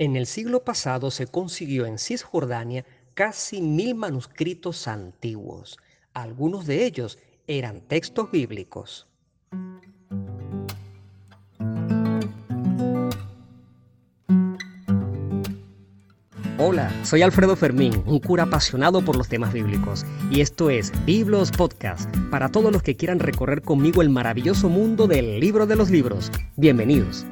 En el siglo pasado se consiguió en Cisjordania casi mil manuscritos antiguos. Algunos de ellos eran textos bíblicos. Hola, soy Alfredo Fermín, un cura apasionado por los temas bíblicos, y esto es Biblos Podcast, para todos los que quieran recorrer conmigo el maravilloso mundo del libro de los libros. Bienvenidos.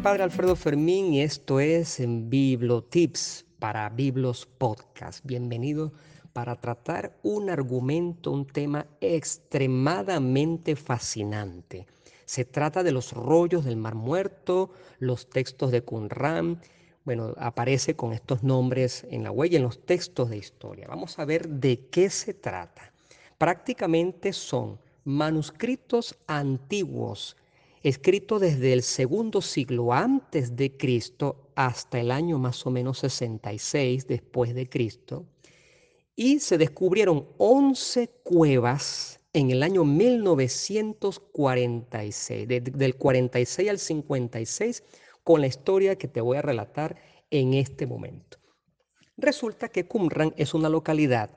Padre Alfredo Fermín y esto es en Biblotips para Biblos Podcast. Bienvenido para tratar un argumento, un tema extremadamente fascinante. Se trata de los rollos del Mar Muerto, los textos de Qumran. Bueno, aparece con estos nombres en la huella, en los textos de historia. Vamos a ver de qué se trata. Prácticamente son manuscritos antiguos escrito desde el segundo siglo antes de Cristo hasta el año más o menos 66 después de Cristo, y se descubrieron 11 cuevas en el año 1946, del 46 al 56, con la historia que te voy a relatar en este momento. Resulta que Qumran es una localidad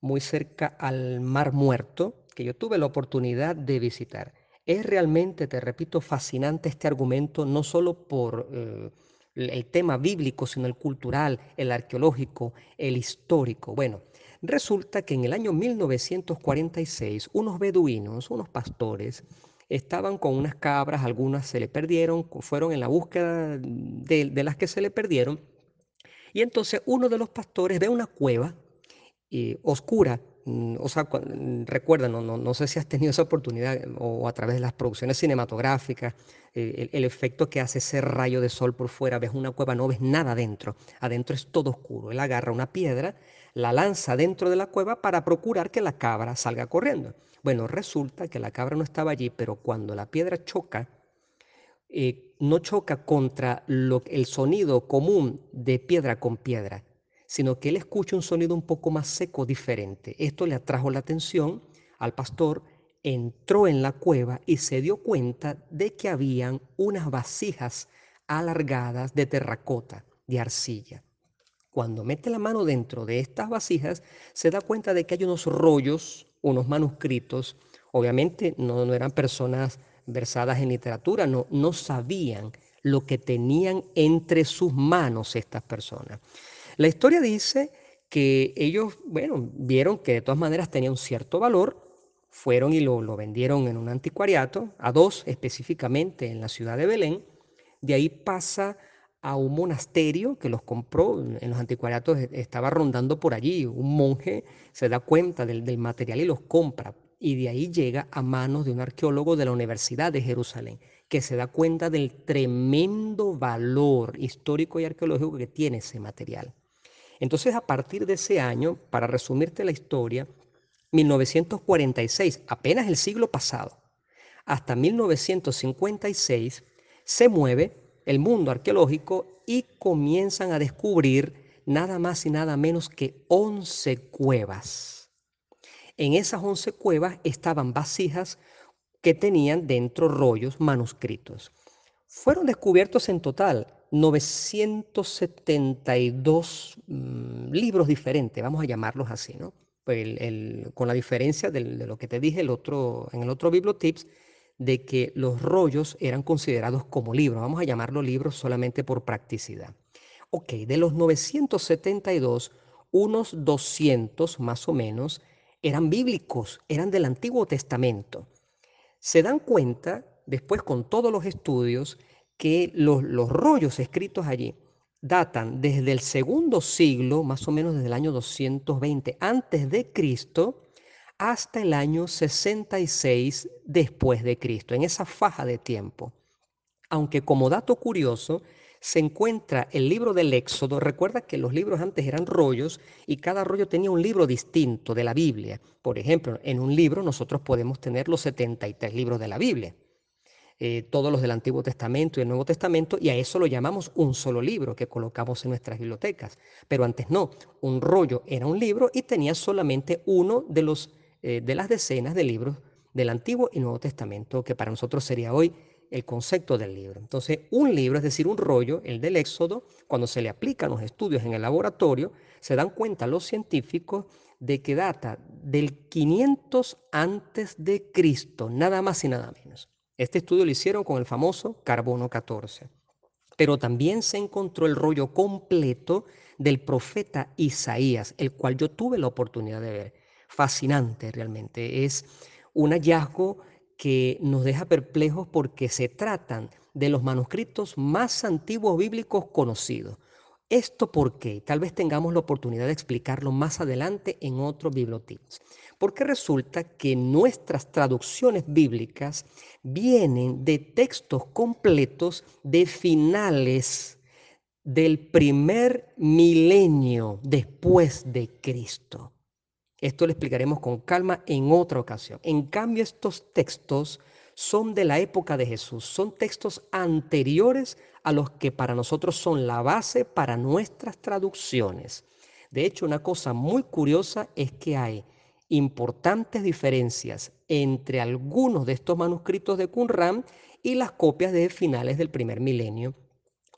muy cerca al Mar Muerto que yo tuve la oportunidad de visitar. Es realmente, te repito, fascinante este argumento, no solo por eh, el tema bíblico, sino el cultural, el arqueológico, el histórico. Bueno, resulta que en el año 1946 unos beduinos, unos pastores, estaban con unas cabras, algunas se le perdieron, fueron en la búsqueda de, las que se le perdieron, y entonces uno de los pastores ve una cueva eh, oscura o sea, mm, recuerda, no, no, sé si has tenido esa oportunidad o a través de las producciones cinematográficas, eh, el, efecto que hace ese rayo de sol por fuera, ves una cueva, no ves nada adentro, adentro es todo oscuro. Él agarra una piedra, la lanza dentro de la cueva para procurar que la cabra salga corriendo. Bueno, resulta que la cabra no estaba allí, pero cuando la piedra choca, eh, no choca contra el sonido común de piedra con piedra, sino que él escucha un sonido un poco más seco, diferente. Esto le atrajo la atención al pastor, entró en la cueva y se dio cuenta de que habían unas vasijas alargadas de terracota, de arcilla. Cuando mete la mano dentro de estas vasijas, se da cuenta de que hay unos rollos, unos manuscritos. Obviamente no, no eran personas versadas en literatura, no, no sabían lo que tenían entre sus manos estas personas. La historia dice que ellos, bueno, vieron que de todas maneras tenía un cierto valor, fueron y lo, vendieron en un anticuariato, a dos específicamente en la ciudad de Belén, de ahí pasa a un monasterio que los compró, en los anticuariatos e, estaba rondando por allí, un monje se da cuenta del, del material y los compra, y de ahí llega a manos de un arqueólogo de la Universidad de Jerusalén, que se da cuenta del tremendo valor histórico y arqueológico que tiene ese material. Entonces, a partir de ese año, para resumirte la historia, 1946, apenas el siglo pasado, hasta 1956, se mueve el mundo arqueológico y comienzan a descubrir nada más y nada menos que 11 cuevas. En esas 11 cuevas estaban vasijas que tenían dentro rollos manuscritos. Fueron descubiertos en total 972 mm, libros diferentes, vamos a llamarlos así, ¿no? Pues con la diferencia de, lo que te dije en el otro Bibliotips, de que los rollos eran considerados como libros, vamos a llamarlos libros solamente por practicidad. Ok, de los 972, unos 200 más o menos eran bíblicos, eran del Antiguo Testamento. Se dan cuenta, después con todos los estudios, que los, rollos escritos allí datan desde el segundo siglo, más o menos desde el año 220 antes de Cristo, hasta el año 66 después de Cristo, en esa faja de tiempo. Aunque como dato curioso, se encuentra el libro del Éxodo. Recuerda que los libros antes eran rollos y cada rollo tenía un libro distinto de la Biblia. Por ejemplo, en un libro nosotros podemos tener los 73 libros de la Biblia. Eh, todos los del Antiguo Testamento y el Nuevo Testamento, y a eso lo llamamos un solo libro que colocamos en nuestras bibliotecas. Pero antes no, un rollo era un libro y tenía solamente uno de, los, eh, de las decenas de libros del Antiguo y Nuevo Testamento, que para nosotros sería hoy el concepto del libro. Entonces, un libro, es decir, un rollo, el del Éxodo, cuando se le aplican los estudios en el laboratorio, se dan cuenta los científicos de que data del 500 antes de Cristo, nada más y nada menos. Este estudio lo hicieron con el famoso carbono 14. Pero también se encontró el rollo completo del profeta Isaías, el cual yo tuve la oportunidad de ver. Fascinante realmente. Es un hallazgo que nos deja perplejos porque se tratan de los manuscritos más antiguos bíblicos conocidos. ¿Esto por qué? Tal vez tengamos la oportunidad de explicarlo más adelante en otros bibliotips. Porque resulta que nuestras traducciones bíblicas vienen de textos completos de finales del primer milenio después de Cristo. Esto lo explicaremos con calma en otra ocasión. En cambio, estos textos son de la época de Jesús, son textos anteriores a los que para nosotros son la base para nuestras traducciones. De hecho, una cosa muy curiosa es que hay importantes diferencias entre algunos de estos manuscritos de Qumran y las copias de finales del primer milenio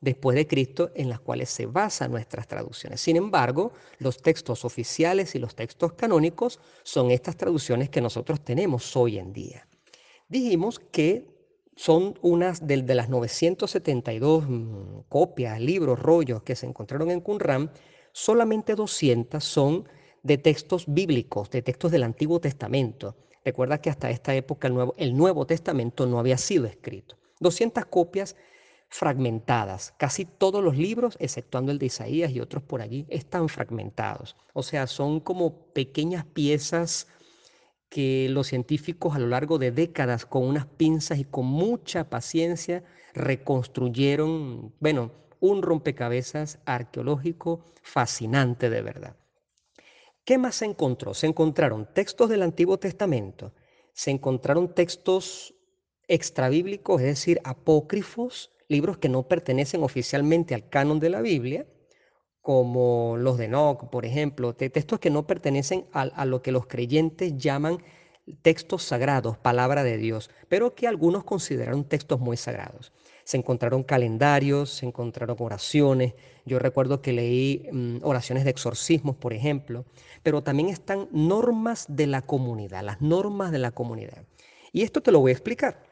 después de Cristo en las cuales se basan nuestras traducciones. Sin embargo, los textos oficiales y los textos canónicos son estas traducciones que nosotros tenemos hoy en día. Dijimos que son unas de, las 972 mm, copias, libros, rollos que se encontraron en Qumran, solamente 200 son de textos bíblicos, de textos del Antiguo Testamento. Recuerda que hasta esta época el Nuevo, el Nuevo Testamento no había sido escrito. 200 copias fragmentadas. Casi todos los libros, exceptuando el de Isaías y otros por allí, están fragmentados. O sea, son como pequeñas piezas que los científicos a lo largo de décadas con unas pinzas y con mucha paciencia reconstruyeron, bueno, un rompecabezas arqueológico fascinante de verdad. ¿Qué más se encontró? Se encontraron textos del Antiguo Testamento, se encontraron textos extrabíblicos, es decir, apócrifos, libros que no pertenecen oficialmente al canon de la Biblia, como los de Enoch, por ejemplo, textos que no pertenecen a, a, lo que los creyentes llaman textos sagrados, palabra de Dios, pero que algunos consideraron textos muy sagrados. Se encontraron calendarios, se encontraron oraciones. Yo recuerdo que leí mm, oraciones de exorcismos, por ejemplo, pero también están normas de la comunidad, las normas de la comunidad. Y esto te lo voy a explicar.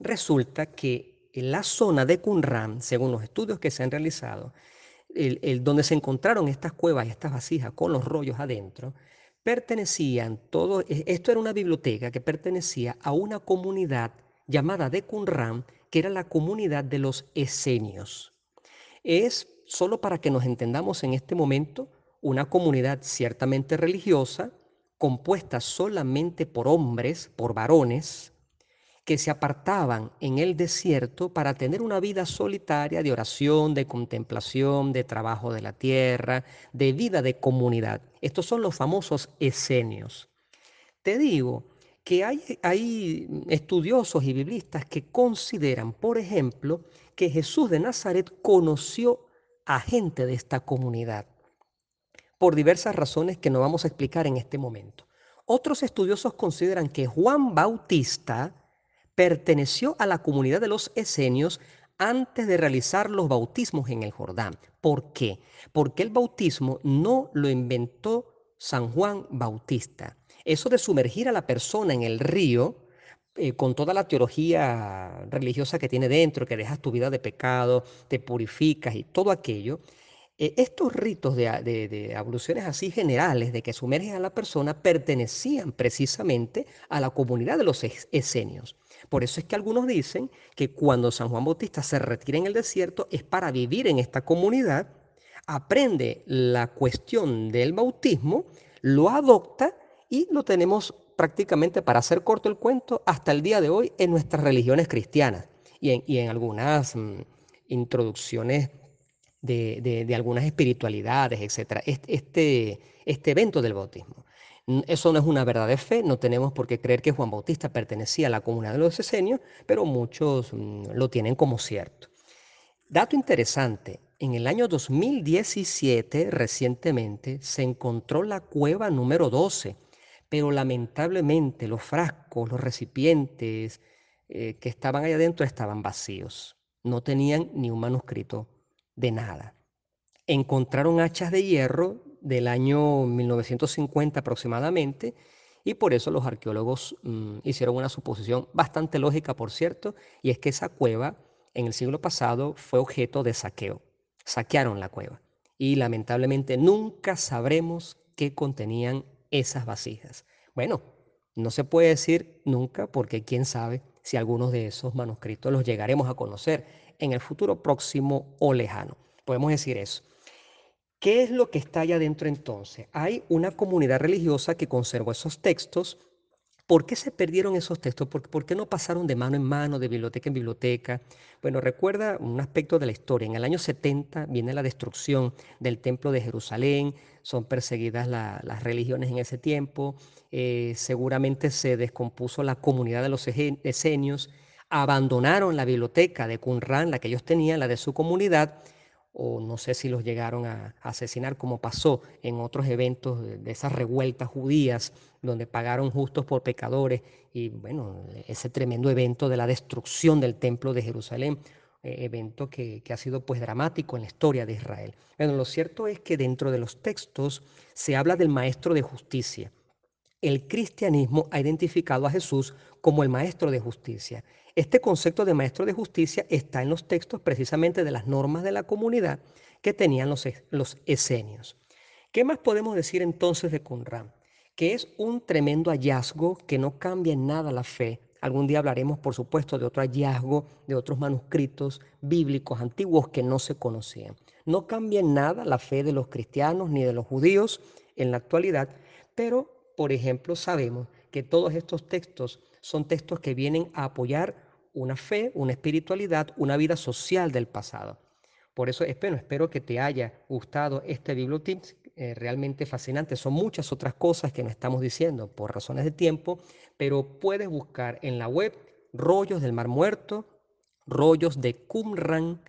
Resulta que en la zona de Qumran, según los estudios que se han realizado, el, donde se encontraron estas cuevas y estas vasijas con los rollos adentro, pertenecían todo, e, esto era una biblioteca que pertenecía a una comunidad llamada de Qumran, que era la comunidad de los esenios. Es, solo para que nos entendamos en este momento, una comunidad ciertamente religiosa, compuesta solamente por hombres, por varones, que se apartaban en el desierto para tener una vida solitaria de oración, de contemplación, de trabajo de la tierra, de vida de comunidad. Estos son los famosos esenios. Te digo que hay, hay estudiosos y biblistas que consideran, por ejemplo, que Jesús de Nazaret conoció a gente de esta comunidad por diversas razones que no vamos a explicar en este momento. Otros estudiosos consideran que Juan Bautista perteneció a la comunidad de los esenios antes de realizar los bautismos en el Jordán. ¿Por qué? Porque el bautismo no lo inventó San Juan Bautista. Eso de sumergir a la persona en el río, eh, con toda la teología religiosa que tiene dentro, que dejas tu vida de pecado, te purificas y todo aquello, eh, estos ritos de, de, abluciones así generales, de que sumergen a la persona, pertenecían precisamente a la comunidad de los esenios. Por eso es que algunos dicen que cuando San Juan Bautista se retira en el desierto es para vivir en esta comunidad, aprende la cuestión del bautismo, lo adopta y lo tenemos prácticamente, para hacer corto el cuento, hasta el día de hoy en nuestras religiones cristianas y en, algunas mm, introducciones de, algunas espiritualidades, etc. Este, este evento del bautismo. Eso no es una verdad de fe, no tenemos por qué creer que Juan Bautista pertenecía a la comunidad de los esenios, pero muchos mm, lo tienen como cierto. Dato interesante, en el año 2017, recientemente, se encontró la cueva número 12, pero lamentablemente los frascos, los recipientes, eh, que estaban ahí adentro estaban vacíos. No tenían ni un manuscrito de nada. Encontraron hachas de hierro del año 1950 aproximadamente y por eso los arqueólogos mm, hicieron una suposición bastante lógica, por cierto, y es que esa cueva en el siglo pasado fue objeto de saqueo. Saquearon la cueva y lamentablemente nunca sabremos qué contenían esas vasijas. Bueno, no se puede decir nunca porque quién sabe si algunos de esos manuscritos los llegaremos a conocer en el futuro próximo o lejano. Podemos decir eso. ¿Qué es lo que está allá adentro entonces? Hay una comunidad religiosa que conservó esos textos ¿Por qué se perdieron esos textos? ¿Por, qué no pasaron de mano en mano, de biblioteca en biblioteca? Bueno, recuerda un aspecto de la historia. En el año 70 viene la destrucción del templo de Jerusalén, son perseguidas las religiones en ese tiempo, eh, seguramente se descompuso la comunidad de los esenios, abandonaron la biblioteca de Qumran, la que ellos tenían, la de su comunidad, o no sé si los llegaron a, asesinar como pasó en otros eventos de, esas revueltas judías donde pagaron justos por pecadores y bueno, ese tremendo evento de la destrucción del templo de Jerusalén, eh, evento que, que, ha sido pues dramático en la historia de Israel. Bueno, lo cierto es que dentro de los textos se habla del maestro de justicia. El cristianismo ha identificado a Jesús como el maestro de justicia este concepto de maestro de justicia está en los textos precisamente de las normas de la comunidad que tenían los, esenios. ¿Qué más podemos decir entonces de Qumran? Que es un tremendo hallazgo que no cambia en nada la fe. Algún día hablaremos, por supuesto, de otro hallazgo, de otros manuscritos bíblicos antiguos que no se conocían. No cambia en nada la fe de los cristianos ni de los judíos en la actualidad, pero, por ejemplo, sabemos que todos estos textos son textos que vienen a apoyar una fe, una espiritualidad, una vida social del pasado. Por eso espero, espero que te haya gustado este Bibliotips, eh, realmente fascinante. Son muchas otras cosas que no estamos diciendo por razones de tiempo, pero puedes buscar en la web rollos del Mar Muerto, rollos de Qumran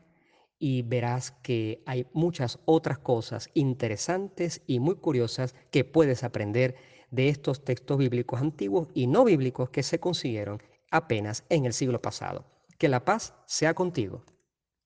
y verás que hay muchas otras cosas interesantes y muy curiosas que puedes aprender de estos textos bíblicos antiguos y no bíblicos que se consiguieron apenas en el siglo pasado. Que la paz sea contigo.